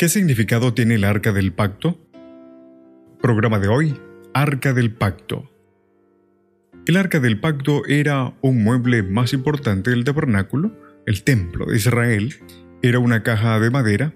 ¿Qué significado tiene el arca del pacto? Programa de hoy, Arca del Pacto. El arca del pacto era un mueble más importante del tabernáculo, el templo de Israel. Era una caja de madera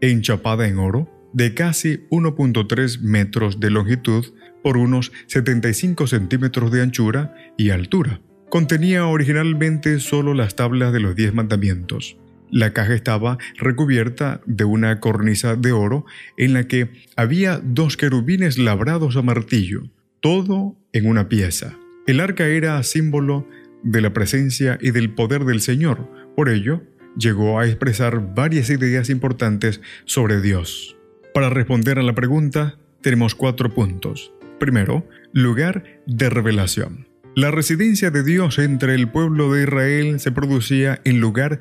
enchapada en oro de casi 1.3 metros de longitud por unos 75 centímetros de anchura y altura. Contenía originalmente solo las tablas de los diez mandamientos. La caja estaba recubierta de una cornisa de oro en la que había dos querubines labrados a martillo, todo en una pieza. El arca era símbolo de la presencia y del poder del Señor, por ello llegó a expresar varias ideas importantes sobre Dios. Para responder a la pregunta, tenemos cuatro puntos. Primero, lugar de revelación. La residencia de Dios entre el pueblo de Israel se producía en lugar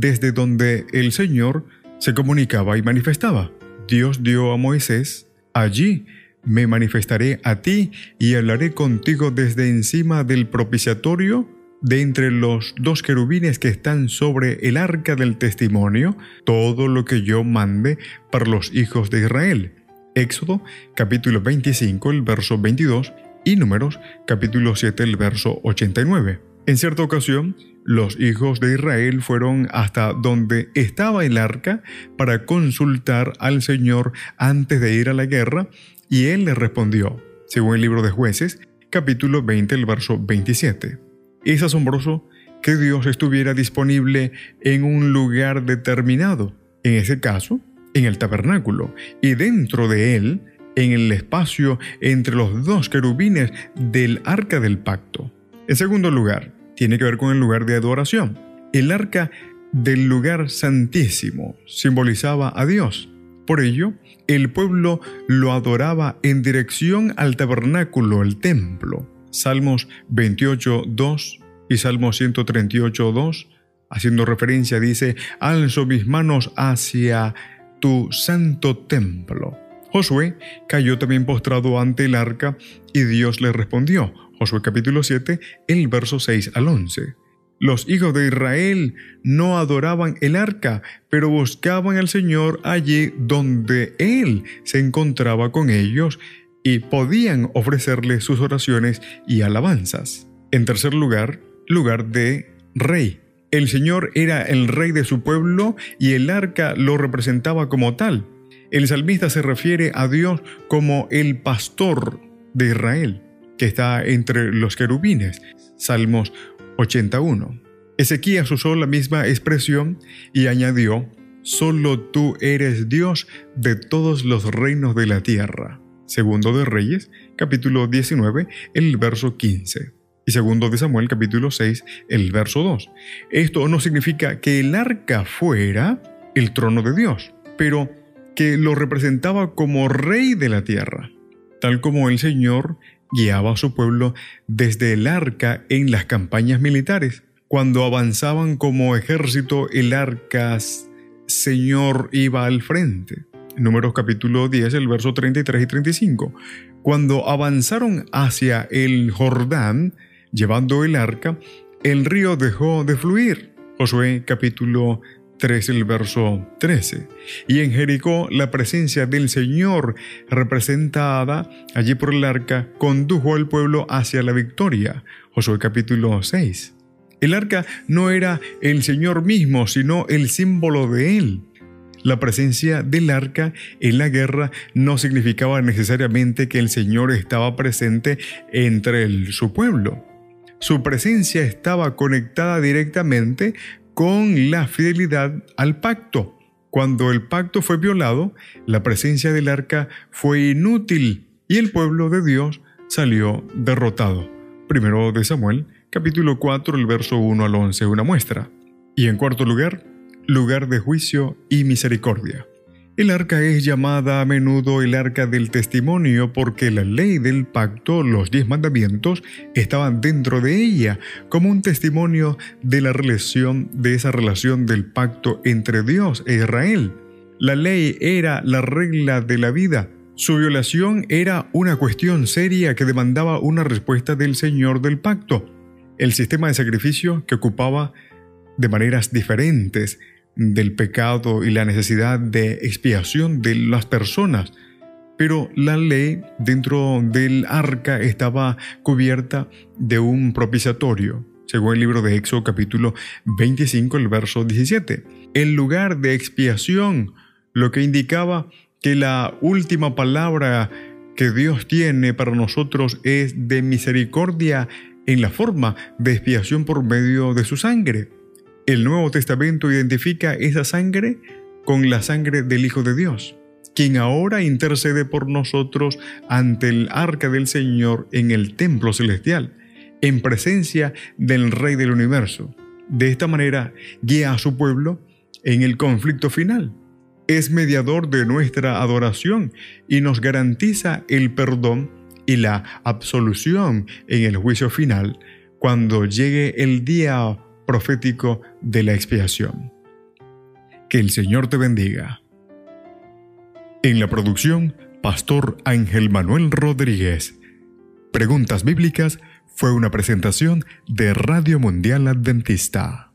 desde donde el Señor se comunicaba y manifestaba. Dios dio a Moisés, allí me manifestaré a ti y hablaré contigo desde encima del propiciatorio de entre los dos querubines que están sobre el arca del testimonio todo lo que yo mande para los hijos de Israel. Éxodo capítulo 25, el verso 22 y Números capítulo 7, el verso 89. En cierta ocasión, los hijos de Israel fueron hasta donde estaba el arca para consultar al Señor antes de ir a la guerra y él les respondió, según el libro de jueces, capítulo 20, el verso 27. Es asombroso que Dios estuviera disponible en un lugar determinado, en ese caso, en el tabernáculo, y dentro de él, en el espacio entre los dos querubines del arca del pacto. En segundo lugar, tiene que ver con el lugar de adoración. El arca del lugar santísimo simbolizaba a Dios. Por ello, el pueblo lo adoraba en dirección al tabernáculo, el templo. Salmos 28, 2 y Salmo 138, 2, haciendo referencia, dice, alzo mis manos hacia tu santo templo. Josué cayó también postrado ante el arca y Dios le respondió. Josué capítulo 7, el verso 6 al 11. Los hijos de Israel no adoraban el arca, pero buscaban al Señor allí donde Él se encontraba con ellos y podían ofrecerle sus oraciones y alabanzas. En tercer lugar, lugar de rey. El Señor era el rey de su pueblo y el arca lo representaba como tal. El salmista se refiere a Dios como el pastor de Israel, que está entre los querubines. Salmos 81. Ezequías usó la misma expresión y añadió, Solo tú eres Dios de todos los reinos de la tierra. Segundo de Reyes, capítulo 19, el verso 15. Y segundo de Samuel, capítulo 6, el verso 2. Esto no significa que el arca fuera el trono de Dios, pero que lo representaba como rey de la tierra, tal como el Señor guiaba a su pueblo desde el arca en las campañas militares. Cuando avanzaban como ejército, el arca Señor iba al frente. Números capítulo 10, el verso 33 y 35. Cuando avanzaron hacia el Jordán, llevando el arca, el río dejó de fluir. Josué capítulo 3, el verso 13. Y en Jericó la presencia del Señor, representada allí por el arca, condujo al pueblo hacia la victoria. Josué capítulo 6. El arca no era el Señor mismo, sino el símbolo de él. La presencia del arca en la guerra no significaba necesariamente que el Señor estaba presente entre su pueblo. Su presencia estaba conectada directamente con la fidelidad al pacto. Cuando el pacto fue violado, la presencia del arca fue inútil y el pueblo de Dios salió derrotado. Primero de Samuel, capítulo 4, el verso 1 al 11, una muestra. Y en cuarto lugar, lugar de juicio y misericordia. El arca es llamada a menudo el arca del testimonio porque la ley del pacto, los diez mandamientos, estaban dentro de ella como un testimonio de la relación, de esa relación del pacto entre Dios e Israel. La ley era la regla de la vida. Su violación era una cuestión seria que demandaba una respuesta del Señor del pacto. El sistema de sacrificio que ocupaba de maneras diferentes del pecado y la necesidad de expiación de las personas. Pero la ley dentro del arca estaba cubierta de un propiciatorio, según el libro de Éxodo capítulo 25, el verso 17. El lugar de expiación, lo que indicaba que la última palabra que Dios tiene para nosotros es de misericordia en la forma de expiación por medio de su sangre. El Nuevo Testamento identifica esa sangre con la sangre del Hijo de Dios, quien ahora intercede por nosotros ante el arca del Señor en el templo celestial, en presencia del Rey del universo. De esta manera guía a su pueblo en el conflicto final. Es mediador de nuestra adoración y nos garantiza el perdón y la absolución en el juicio final cuando llegue el día profético de la expiación. Que el Señor te bendiga. En la producción, Pastor Ángel Manuel Rodríguez. Preguntas Bíblicas fue una presentación de Radio Mundial Adventista.